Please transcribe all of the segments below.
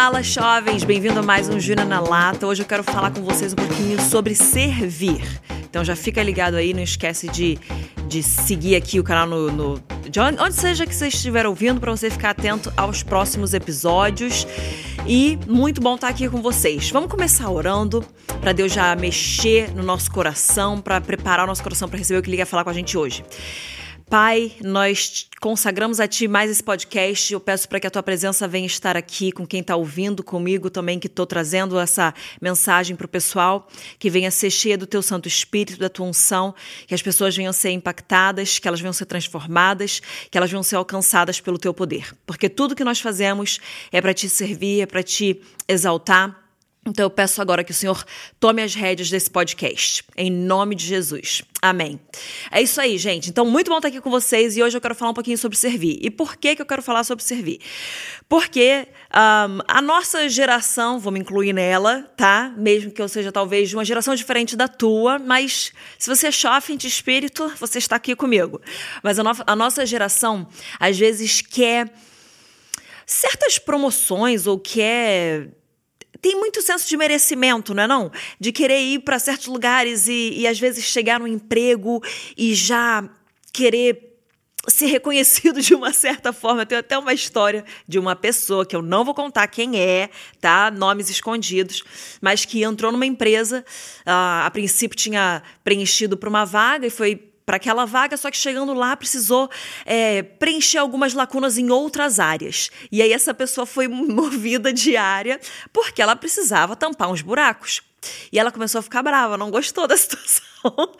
Fala, jovens! Bem-vindo a mais um Júnior na Lata. Hoje eu quero falar com vocês um pouquinho sobre servir. Então já fica ligado aí, não esquece de, de seguir aqui o canal no, no de onde, onde seja que você estiver ouvindo para você ficar atento aos próximos episódios. E muito bom estar aqui com vocês. Vamos começar orando para Deus já mexer no nosso coração, para preparar o nosso coração para receber o que Ele quer falar com a gente hoje. Pai, nós consagramos a Ti mais esse podcast. Eu peço para que a Tua presença venha estar aqui com quem está ouvindo, comigo também, que estou trazendo essa mensagem para o pessoal, que venha ser cheia do Teu Santo Espírito, da Tua unção, que as pessoas venham ser impactadas, que elas venham ser transformadas, que elas venham ser alcançadas pelo Teu poder. Porque tudo que nós fazemos é para Te servir, é para Te exaltar então eu peço agora que o Senhor tome as rédeas desse podcast, em nome de Jesus. Amém. É isso aí, gente. Então, muito bom estar aqui com vocês e hoje eu quero falar um pouquinho sobre servir. E por que, que eu quero falar sobre servir? Porque um, a nossa geração, vou me incluir nela, tá? Mesmo que eu seja talvez de uma geração diferente da tua, mas se você é jovem de espírito, você está aqui comigo. Mas a, no a nossa geração, às vezes, quer certas promoções ou quer tem muito senso de merecimento, não é não? De querer ir para certos lugares e, e às vezes chegar no emprego e já querer ser reconhecido de uma certa forma. Eu tenho até uma história de uma pessoa que eu não vou contar quem é, tá? Nomes escondidos, mas que entrou numa empresa, uh, a princípio tinha preenchido para uma vaga e foi para aquela vaga, só que chegando lá precisou é, preencher algumas lacunas em outras áreas. E aí essa pessoa foi movida de área porque ela precisava tampar uns buracos. E ela começou a ficar brava, não gostou da situação.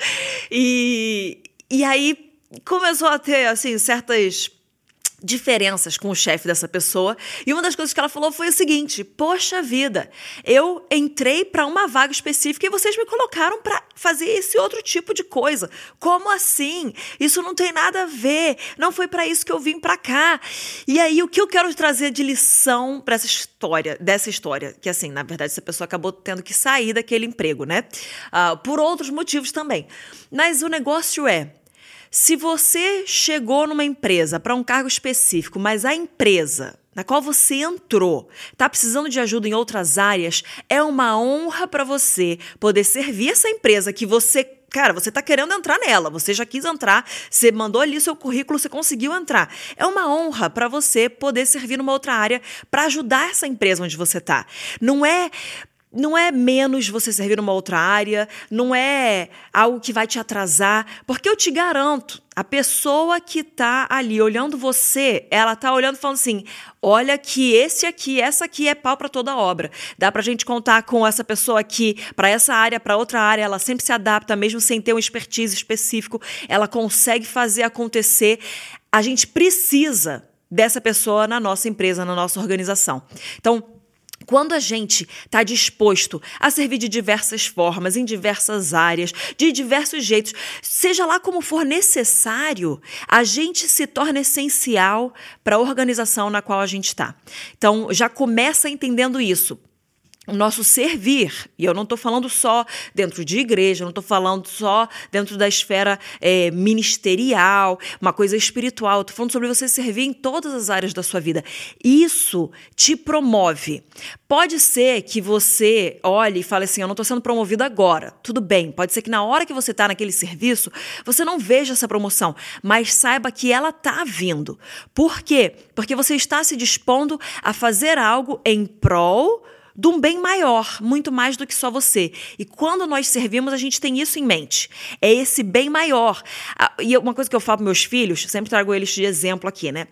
E, e aí começou a ter assim certas diferenças com o chefe dessa pessoa. E uma das coisas que ela falou foi o seguinte: Poxa vida, eu entrei para uma vaga específica e vocês me colocaram para fazer esse outro tipo de coisa. Como assim? Isso não tem nada a ver. Não foi para isso que eu vim para cá. E aí o que eu quero trazer de lição para essa história, dessa história, que assim, na verdade essa pessoa acabou tendo que sair daquele emprego, né? Uh, por outros motivos também. Mas o negócio é se você chegou numa empresa para um cargo específico, mas a empresa na qual você entrou está precisando de ajuda em outras áreas, é uma honra para você poder servir essa empresa que você cara, você está querendo entrar nela, você já quis entrar, você mandou ali seu currículo, você conseguiu entrar. É uma honra para você poder servir numa outra área para ajudar essa empresa onde você está. Não é não é menos você servir numa outra área, não é algo que vai te atrasar, porque eu te garanto, a pessoa que está ali olhando você, ela está olhando falando assim: olha que esse aqui, essa aqui é pau para toda obra. Dá para a gente contar com essa pessoa aqui para essa área, para outra área, ela sempre se adapta, mesmo sem ter um expertise específico, ela consegue fazer acontecer. A gente precisa dessa pessoa na nossa empresa, na nossa organização. Então, quando a gente está disposto a servir de diversas formas, em diversas áreas, de diversos jeitos, seja lá como for necessário, a gente se torna essencial para a organização na qual a gente está. Então, já começa entendendo isso o nosso servir, e eu não estou falando só dentro de igreja, não estou falando só dentro da esfera é, ministerial, uma coisa espiritual, estou falando sobre você servir em todas as áreas da sua vida. Isso te promove. Pode ser que você olhe e fale assim: eu não estou sendo promovido agora. Tudo bem, pode ser que na hora que você está naquele serviço, você não veja essa promoção, mas saiba que ela está vindo. Por quê? Porque você está se dispondo a fazer algo em prol de um bem maior, muito mais do que só você. E quando nós servimos, a gente tem isso em mente. É esse bem maior. Ah, e uma coisa que eu falo para meus filhos, sempre trago eles de exemplo aqui, né?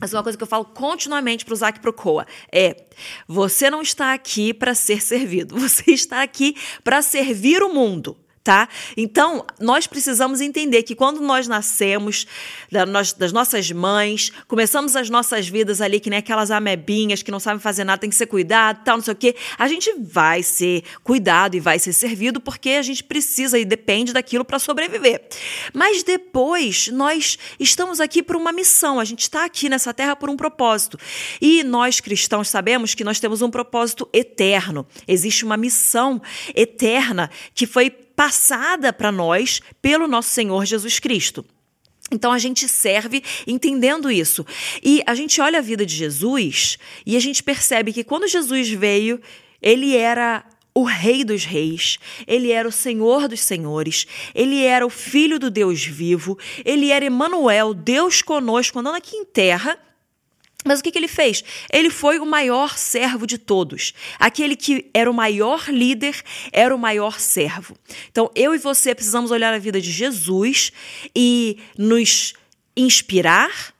Mas uma coisa que eu falo continuamente para o Zac e para o Coa é: você não está aqui para ser servido, você está aqui para servir o mundo tá? Então, nós precisamos entender que quando nós nascemos das nossas mães, começamos as nossas vidas ali que nem aquelas amebinhas que não sabem fazer nada, tem que ser cuidado, tal, não sei o quê, a gente vai ser cuidado e vai ser servido porque a gente precisa e depende daquilo para sobreviver. Mas depois, nós estamos aqui por uma missão, a gente está aqui nessa terra por um propósito. E nós cristãos sabemos que nós temos um propósito eterno. Existe uma missão eterna que foi passada para nós pelo nosso Senhor Jesus Cristo. Então a gente serve entendendo isso. E a gente olha a vida de Jesus e a gente percebe que quando Jesus veio, ele era o Rei dos Reis, ele era o Senhor dos Senhores, ele era o Filho do Deus vivo, ele era Emmanuel, Deus conosco, andando aqui em terra. Mas o que, que, ele fez? Ele foi o maior servo de todos. Aquele que era o maior líder, era o maior servo. Então, eu e você precisamos olhar a vida de Jesus e nos inspirar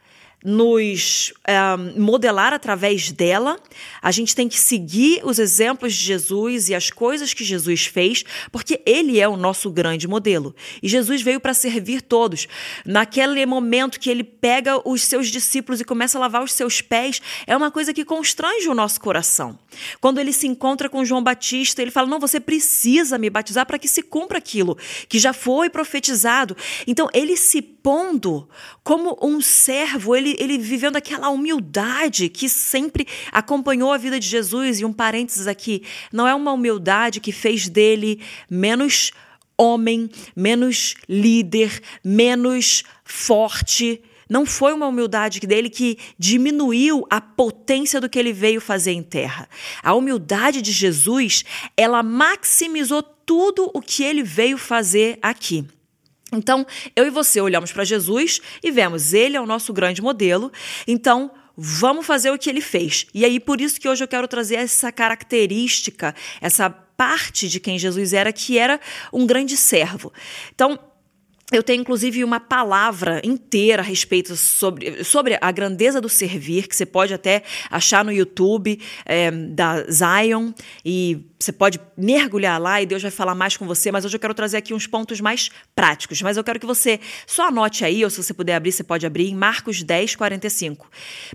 nos um, modelar através dela. A gente tem que seguir os exemplos de Jesus e as coisas que Jesus fez, porque ele é o nosso grande modelo. E Jesus veio para servir todos. Naquele momento que ele pega os seus discípulos e começa a lavar os seus pés, é uma coisa que constrange o nosso coração. Quando ele se encontra com João Batista, ele fala: Não, você precisa me batizar para que se cumpra aquilo que já foi profetizado. Então, ele se pondo como um servo, ele, ele vivendo aquela humildade que sempre acompanhou a vida de Jesus. E um parênteses aqui: não é uma humildade que fez dele menos homem, menos líder, menos forte. Não foi uma humildade dele que diminuiu a potência do que ele veio fazer em terra. A humildade de Jesus, ela maximizou tudo o que ele veio fazer aqui. Então, eu e você olhamos para Jesus e vemos, ele é o nosso grande modelo. Então, vamos fazer o que ele fez. E aí, por isso que hoje eu quero trazer essa característica, essa parte de quem Jesus era, que era um grande servo. Então, eu tenho inclusive uma palavra inteira a respeito sobre, sobre a grandeza do servir, que você pode até achar no YouTube é, da Zion, e você pode mergulhar lá e Deus vai falar mais com você, mas hoje eu quero trazer aqui uns pontos mais práticos. Mas eu quero que você só anote aí, ou se você puder abrir, você pode abrir em Marcos 10, 45.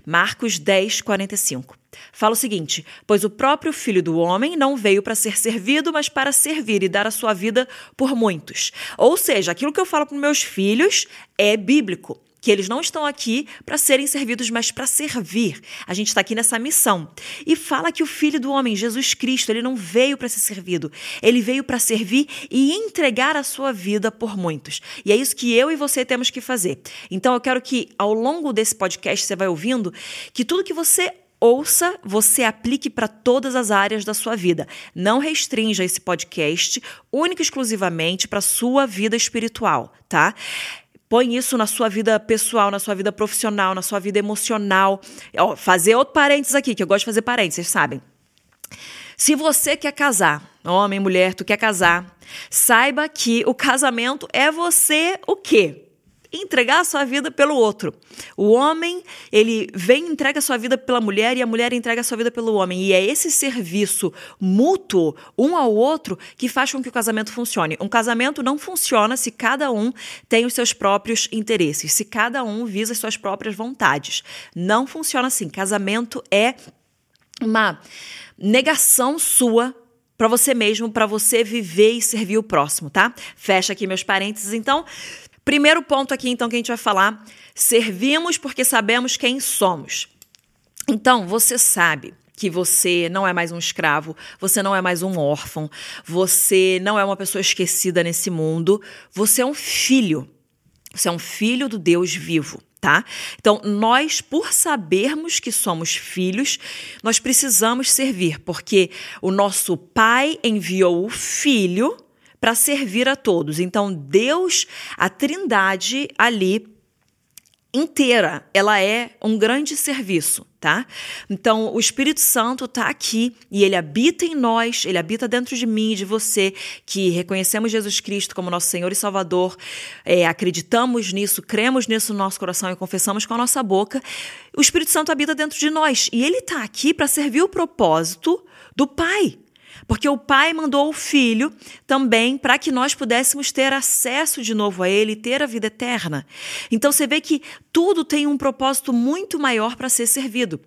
Marcos 10, 45. Fala o seguinte: Pois o próprio filho do homem não veio para ser servido, mas para servir e dar a sua vida por muitos. Ou seja, aquilo que eu falo para meus filhos é bíblico que eles não estão aqui para serem servidos, mas para servir. A gente está aqui nessa missão. E fala que o Filho do Homem, Jesus Cristo, ele não veio para ser servido, ele veio para servir e entregar a sua vida por muitos. E é isso que eu e você temos que fazer. Então eu quero que ao longo desse podcast você vai ouvindo que tudo que você ouça, você aplique para todas as áreas da sua vida. Não restrinja esse podcast única e exclusivamente para sua vida espiritual, tá? Põe isso na sua vida pessoal, na sua vida profissional, na sua vida emocional. Ó, fazer outro parênteses aqui, que eu gosto de fazer parênteses, vocês sabem. Se você quer casar, homem, mulher, tu quer casar, saiba que o casamento é você o quê? Entregar a sua vida pelo outro. O homem, ele vem e entrega a sua vida pela mulher e a mulher entrega a sua vida pelo homem. E é esse serviço mútuo, um ao outro, que faz com que o casamento funcione. Um casamento não funciona se cada um tem os seus próprios interesses, se cada um visa as suas próprias vontades. Não funciona assim. Casamento é uma negação sua para você mesmo, para você viver e servir o próximo, tá? Fecha aqui meus parênteses, então. Primeiro ponto aqui, então, que a gente vai falar: servimos porque sabemos quem somos. Então, você sabe que você não é mais um escravo, você não é mais um órfão, você não é uma pessoa esquecida nesse mundo, você é um filho. Você é um filho do Deus vivo, tá? Então, nós, por sabermos que somos filhos, nós precisamos servir, porque o nosso pai enviou o filho para servir a todos. Então, Deus, a Trindade ali inteira, ela é um grande serviço, tá? Então, o Espírito Santo está aqui e ele habita em nós, ele habita dentro de mim e de você, que reconhecemos Jesus Cristo como nosso Senhor e Salvador, é, acreditamos nisso, cremos nisso no nosso coração e confessamos com a nossa boca. O Espírito Santo habita dentro de nós e ele está aqui para servir o propósito do Pai. Porque o Pai mandou o Filho também para que nós pudéssemos ter acesso de novo a Ele e ter a vida eterna. Então você vê que tudo tem um propósito muito maior para ser servido.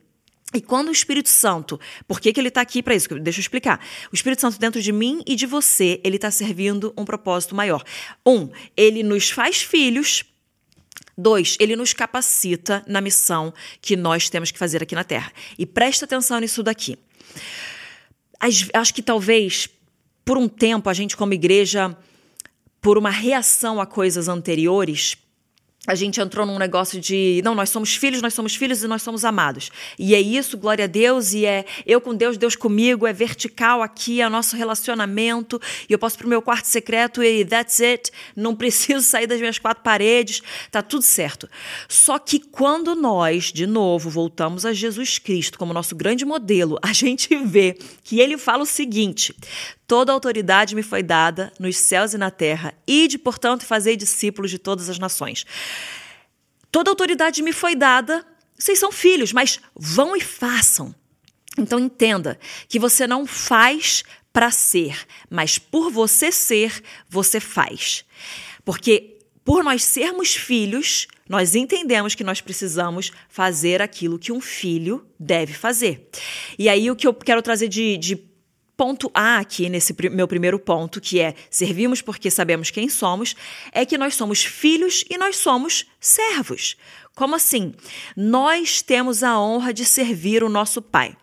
E quando o Espírito Santo, por que, que ele está aqui para isso? Deixa eu explicar. O Espírito Santo dentro de mim e de você, ele está servindo um propósito maior. Um, ele nos faz filhos. Dois, ele nos capacita na missão que nós temos que fazer aqui na Terra. E presta atenção nisso daqui acho que talvez por um tempo a gente, como igreja, por uma reação a coisas anteriores, a gente entrou num negócio de não, nós somos filhos, nós somos filhos e nós somos amados. E é isso, glória a Deus, e é eu com Deus, Deus comigo, é vertical aqui, é o nosso relacionamento, e eu posso pro meu quarto secreto e that's it, não preciso sair das minhas quatro paredes, tá tudo certo. Só que quando nós, de novo, voltamos a Jesus Cristo como nosso grande modelo, a gente vê que ele fala o seguinte: Toda autoridade me foi dada nos céus e na terra, e de portanto, fazer discípulos de todas as nações. Toda autoridade me foi dada, vocês são filhos, mas vão e façam. Então entenda que você não faz para ser, mas por você ser, você faz. Porque por nós sermos filhos, nós entendemos que nós precisamos fazer aquilo que um filho deve fazer. E aí o que eu quero trazer de, de ponto A aqui nesse meu primeiro ponto, que é servimos porque sabemos quem somos, é que nós somos filhos e nós somos servos. Como assim? Nós temos a honra de servir o nosso Pai.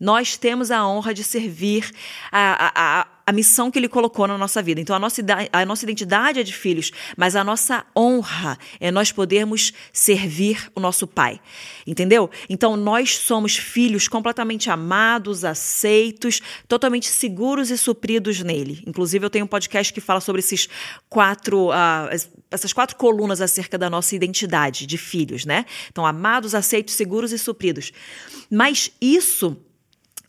Nós temos a honra de servir a, a, a missão que ele colocou na nossa vida. Então, a nossa, a nossa identidade é de filhos, mas a nossa honra é nós podermos servir o nosso Pai. Entendeu? Então, nós somos filhos completamente amados, aceitos, totalmente seguros e supridos nele. Inclusive, eu tenho um podcast que fala sobre esses quatro, uh, essas quatro colunas acerca da nossa identidade de filhos, né? Então, amados, aceitos, seguros e supridos. Mas isso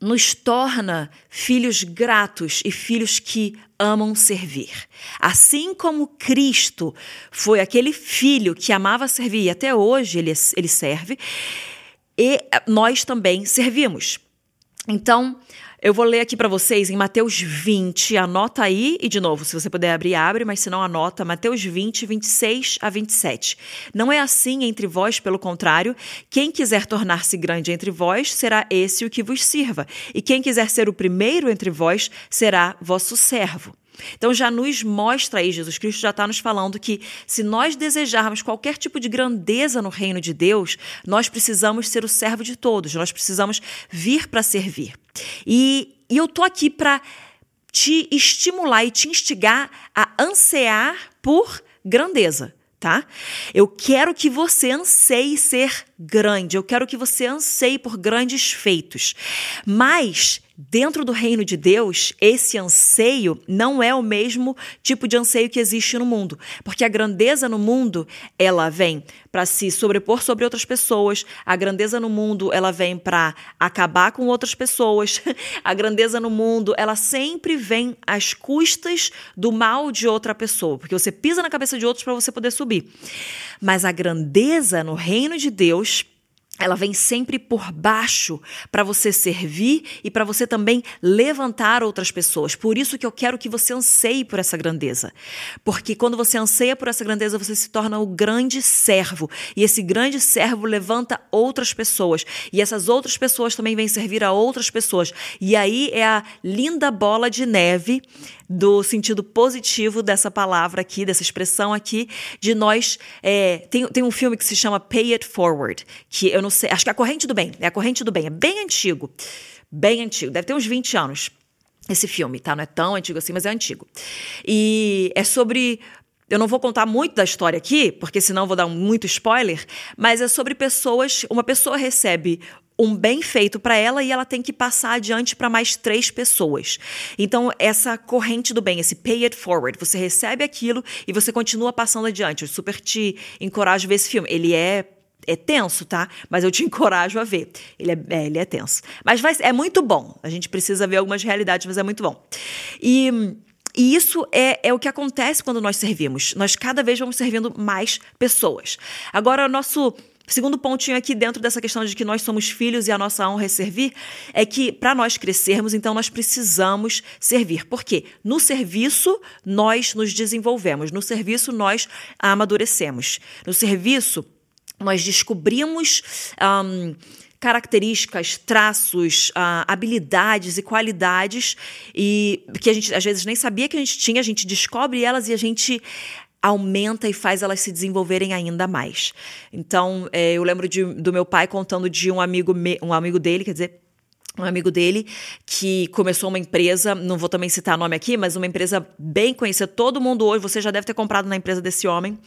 nos torna filhos gratos e filhos que amam servir. Assim como Cristo foi aquele filho que amava servir e até hoje ele, ele serve, e nós também servimos. Então, eu vou ler aqui para vocês em Mateus 20, anota aí, e de novo, se você puder abrir, abre, mas se não, anota, Mateus 20, 26 a 27. Não é assim entre vós, pelo contrário, quem quiser tornar-se grande entre vós, será esse o que vos sirva, e quem quiser ser o primeiro entre vós, será vosso servo. Então já nos mostra aí, Jesus Cristo já está nos falando que se nós desejarmos qualquer tipo de grandeza no reino de Deus, nós precisamos ser o servo de todos, nós precisamos vir para servir. E, e eu tô aqui para te estimular e te instigar a ansear por grandeza tá? Eu quero que você anseie ser grande, eu quero que você anseie por grandes feitos. Mas Dentro do reino de Deus, esse anseio não é o mesmo tipo de anseio que existe no mundo, porque a grandeza no mundo, ela vem para se sobrepor sobre outras pessoas, a grandeza no mundo, ela vem para acabar com outras pessoas. a grandeza no mundo, ela sempre vem às custas do mal de outra pessoa, porque você pisa na cabeça de outros para você poder subir. Mas a grandeza no reino de Deus, ela vem sempre por baixo para você servir e para você também levantar outras pessoas. Por isso que eu quero que você anseie por essa grandeza. Porque quando você anseia por essa grandeza, você se torna o grande servo. E esse grande servo levanta outras pessoas. E essas outras pessoas também vêm servir a outras pessoas. E aí é a linda bola de neve do sentido positivo dessa palavra aqui, dessa expressão aqui, de nós. É, tem, tem um filme que se chama Pay It Forward, que eu não sei, acho que é a Corrente do Bem, é a Corrente do Bem, é bem antigo, bem antigo, deve ter uns 20 anos. Esse filme, tá? Não é tão antigo assim, mas é antigo. E é sobre eu não vou contar muito da história aqui, porque senão vou dar muito spoiler, mas é sobre pessoas. Uma pessoa recebe um bem feito para ela e ela tem que passar adiante para mais três pessoas. Então, essa corrente do bem, esse pay it forward, você recebe aquilo e você continua passando adiante. Eu super te encorajo a ver esse filme. Ele é é tenso, tá? Mas eu te encorajo a ver. Ele é, é ele é tenso. Mas vai, é muito bom. A gente precisa ver algumas realidades, mas é muito bom. E e isso é, é o que acontece quando nós servimos. Nós cada vez vamos servindo mais pessoas. Agora, nosso segundo pontinho aqui dentro dessa questão de que nós somos filhos e a nossa honra é servir, é que para nós crescermos, então nós precisamos servir. Por quê? No serviço nós nos desenvolvemos, no serviço nós amadurecemos. No serviço nós descobrimos. Um, características, traços, uh, habilidades e qualidades e que a gente às vezes nem sabia que a gente tinha, a gente descobre elas e a gente aumenta e faz elas se desenvolverem ainda mais. Então, é, eu lembro de, do meu pai contando de um amigo, me, um amigo dele, quer dizer, um amigo dele que começou uma empresa, não vou também citar nome aqui, mas uma empresa bem conhecida. Todo mundo hoje, você já deve ter comprado na empresa desse homem,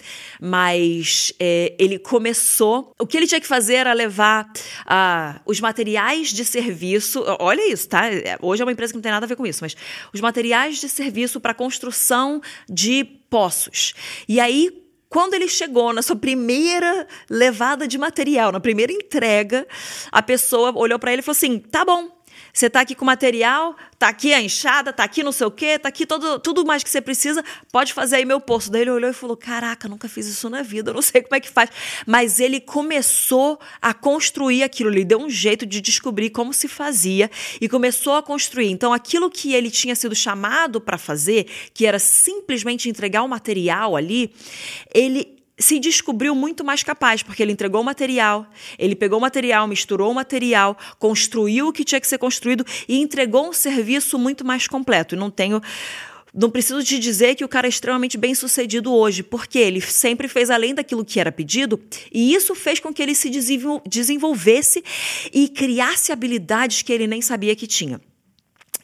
mas é, ele começou. O que ele tinha que fazer era levar uh, os materiais de serviço. Olha isso, tá? É, hoje é uma empresa que não tem nada a ver com isso, mas os materiais de serviço para construção de poços. E aí, quando ele chegou na sua primeira levada de material, na primeira entrega, a pessoa olhou para ele e falou assim: tá bom, você está aqui com material, tá aqui a enxada, tá aqui não sei o quê, tá aqui todo, tudo mais que você precisa, pode fazer aí meu poço. Daí ele olhou e falou: Caraca, nunca fiz isso na vida, eu não sei como é que faz. Mas ele começou a construir aquilo, ele deu um jeito de descobrir como se fazia e começou a construir. Então, aquilo que ele tinha sido chamado para fazer, que era simplesmente entregar o material ali, ele se descobriu muito mais capaz, porque ele entregou o material, ele pegou o material, misturou o material, construiu o que tinha que ser construído e entregou um serviço muito mais completo. E não tenho. Não preciso te dizer que o cara é extremamente bem sucedido hoje, porque ele sempre fez além daquilo que era pedido, e isso fez com que ele se desenvolvesse e criasse habilidades que ele nem sabia que tinha.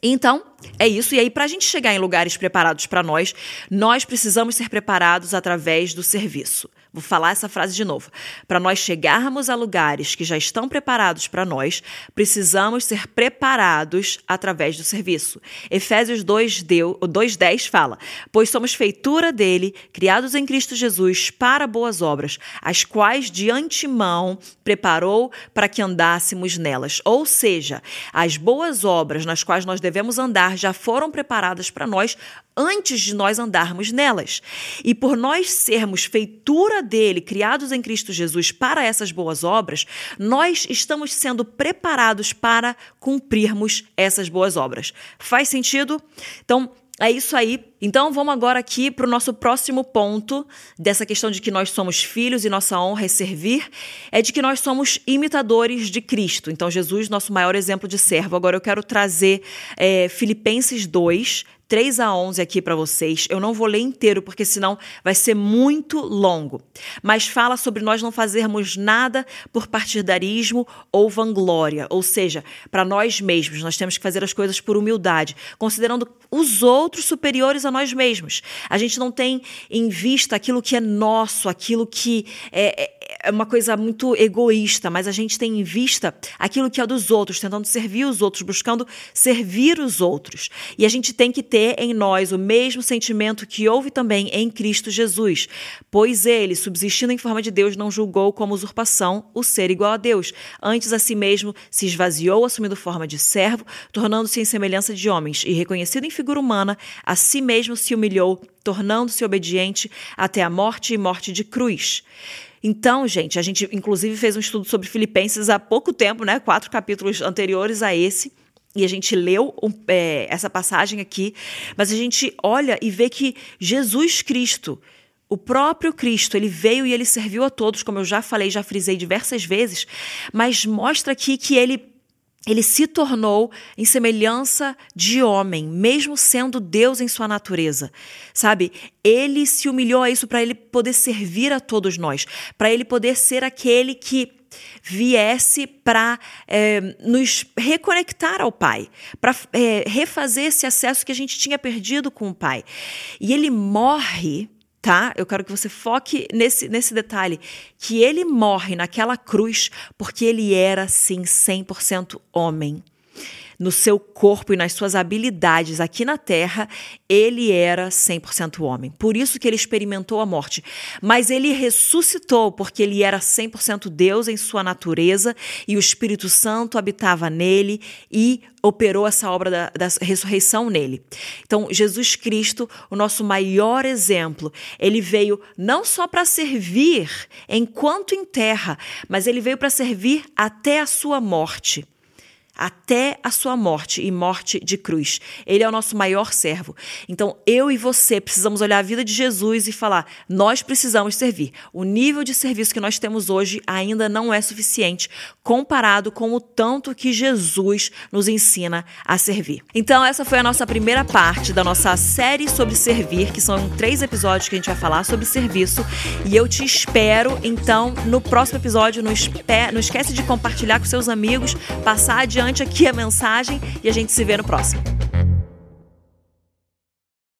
Então, é isso. E aí, para a gente chegar em lugares preparados para nós, nós precisamos ser preparados através do serviço. Vou falar essa frase de novo. Para nós chegarmos a lugares que já estão preparados para nós, precisamos ser preparados através do serviço. Efésios 2:10 fala: "Pois somos feitura dele, criados em Cristo Jesus para boas obras, as quais de antemão preparou para que andássemos nelas." Ou seja, as boas obras nas quais nós devemos andar já foram preparadas para nós antes de nós andarmos nelas. E por nós sermos feitura dele, criados em Cristo Jesus para essas boas obras, nós estamos sendo preparados para cumprirmos essas boas obras. Faz sentido? Então, é isso aí. Então vamos agora aqui para o nosso próximo ponto dessa questão de que nós somos filhos e nossa honra é servir, é de que nós somos imitadores de Cristo. Então Jesus, nosso maior exemplo de servo. Agora eu quero trazer é, Filipenses 2, 3 a 11 aqui para vocês. Eu não vou ler inteiro porque senão vai ser muito longo. Mas fala sobre nós não fazermos nada por partidarismo ou vanglória, ou seja, para nós mesmos. Nós temos que fazer as coisas por humildade, considerando os outros superiores a nós mesmos. A gente não tem em vista aquilo que é nosso, aquilo que é, é é uma coisa muito egoísta, mas a gente tem em vista aquilo que é dos outros, tentando servir os outros, buscando servir os outros. E a gente tem que ter em nós o mesmo sentimento que houve também em Cristo Jesus, pois ele, subsistindo em forma de Deus, não julgou como usurpação o ser igual a Deus. Antes a si mesmo se esvaziou, assumindo forma de servo, tornando-se em semelhança de homens, e reconhecido em figura humana, a si mesmo se humilhou, tornando-se obediente até a morte e morte de cruz. Então, gente, a gente inclusive fez um estudo sobre Filipenses há pouco tempo, né? Quatro capítulos anteriores a esse. E a gente leu é, essa passagem aqui, mas a gente olha e vê que Jesus Cristo, o próprio Cristo, ele veio e ele serviu a todos, como eu já falei, já frisei diversas vezes, mas mostra aqui que ele ele se tornou em semelhança de homem, mesmo sendo Deus em sua natureza. Sabe? Ele se humilhou a isso para ele poder servir a todos nós, para ele poder ser aquele que viesse para é, nos reconectar ao Pai, para é, refazer esse acesso que a gente tinha perdido com o Pai. E ele morre tá? Eu quero que você foque nesse, nesse detalhe, que ele morre naquela cruz porque ele era, sim, 100% homem no seu corpo e nas suas habilidades aqui na terra, ele era 100% homem. Por isso que ele experimentou a morte. Mas ele ressuscitou porque ele era 100% Deus em sua natureza e o Espírito Santo habitava nele e operou essa obra da, da ressurreição nele. Então, Jesus Cristo, o nosso maior exemplo, ele veio não só para servir enquanto em terra, mas ele veio para servir até a sua morte até a sua morte e morte de cruz. Ele é o nosso maior servo. Então, eu e você precisamos olhar a vida de Jesus e falar: nós precisamos servir. O nível de serviço que nós temos hoje ainda não é suficiente comparado com o tanto que Jesus nos ensina a servir. Então, essa foi a nossa primeira parte da nossa série sobre servir, que são três episódios que a gente vai falar sobre serviço. E eu te espero, então, no próximo episódio. Não, esquece de compartilhar com seus amigos, passar adiante importante aqui a mensagem e a gente se vê no próximo.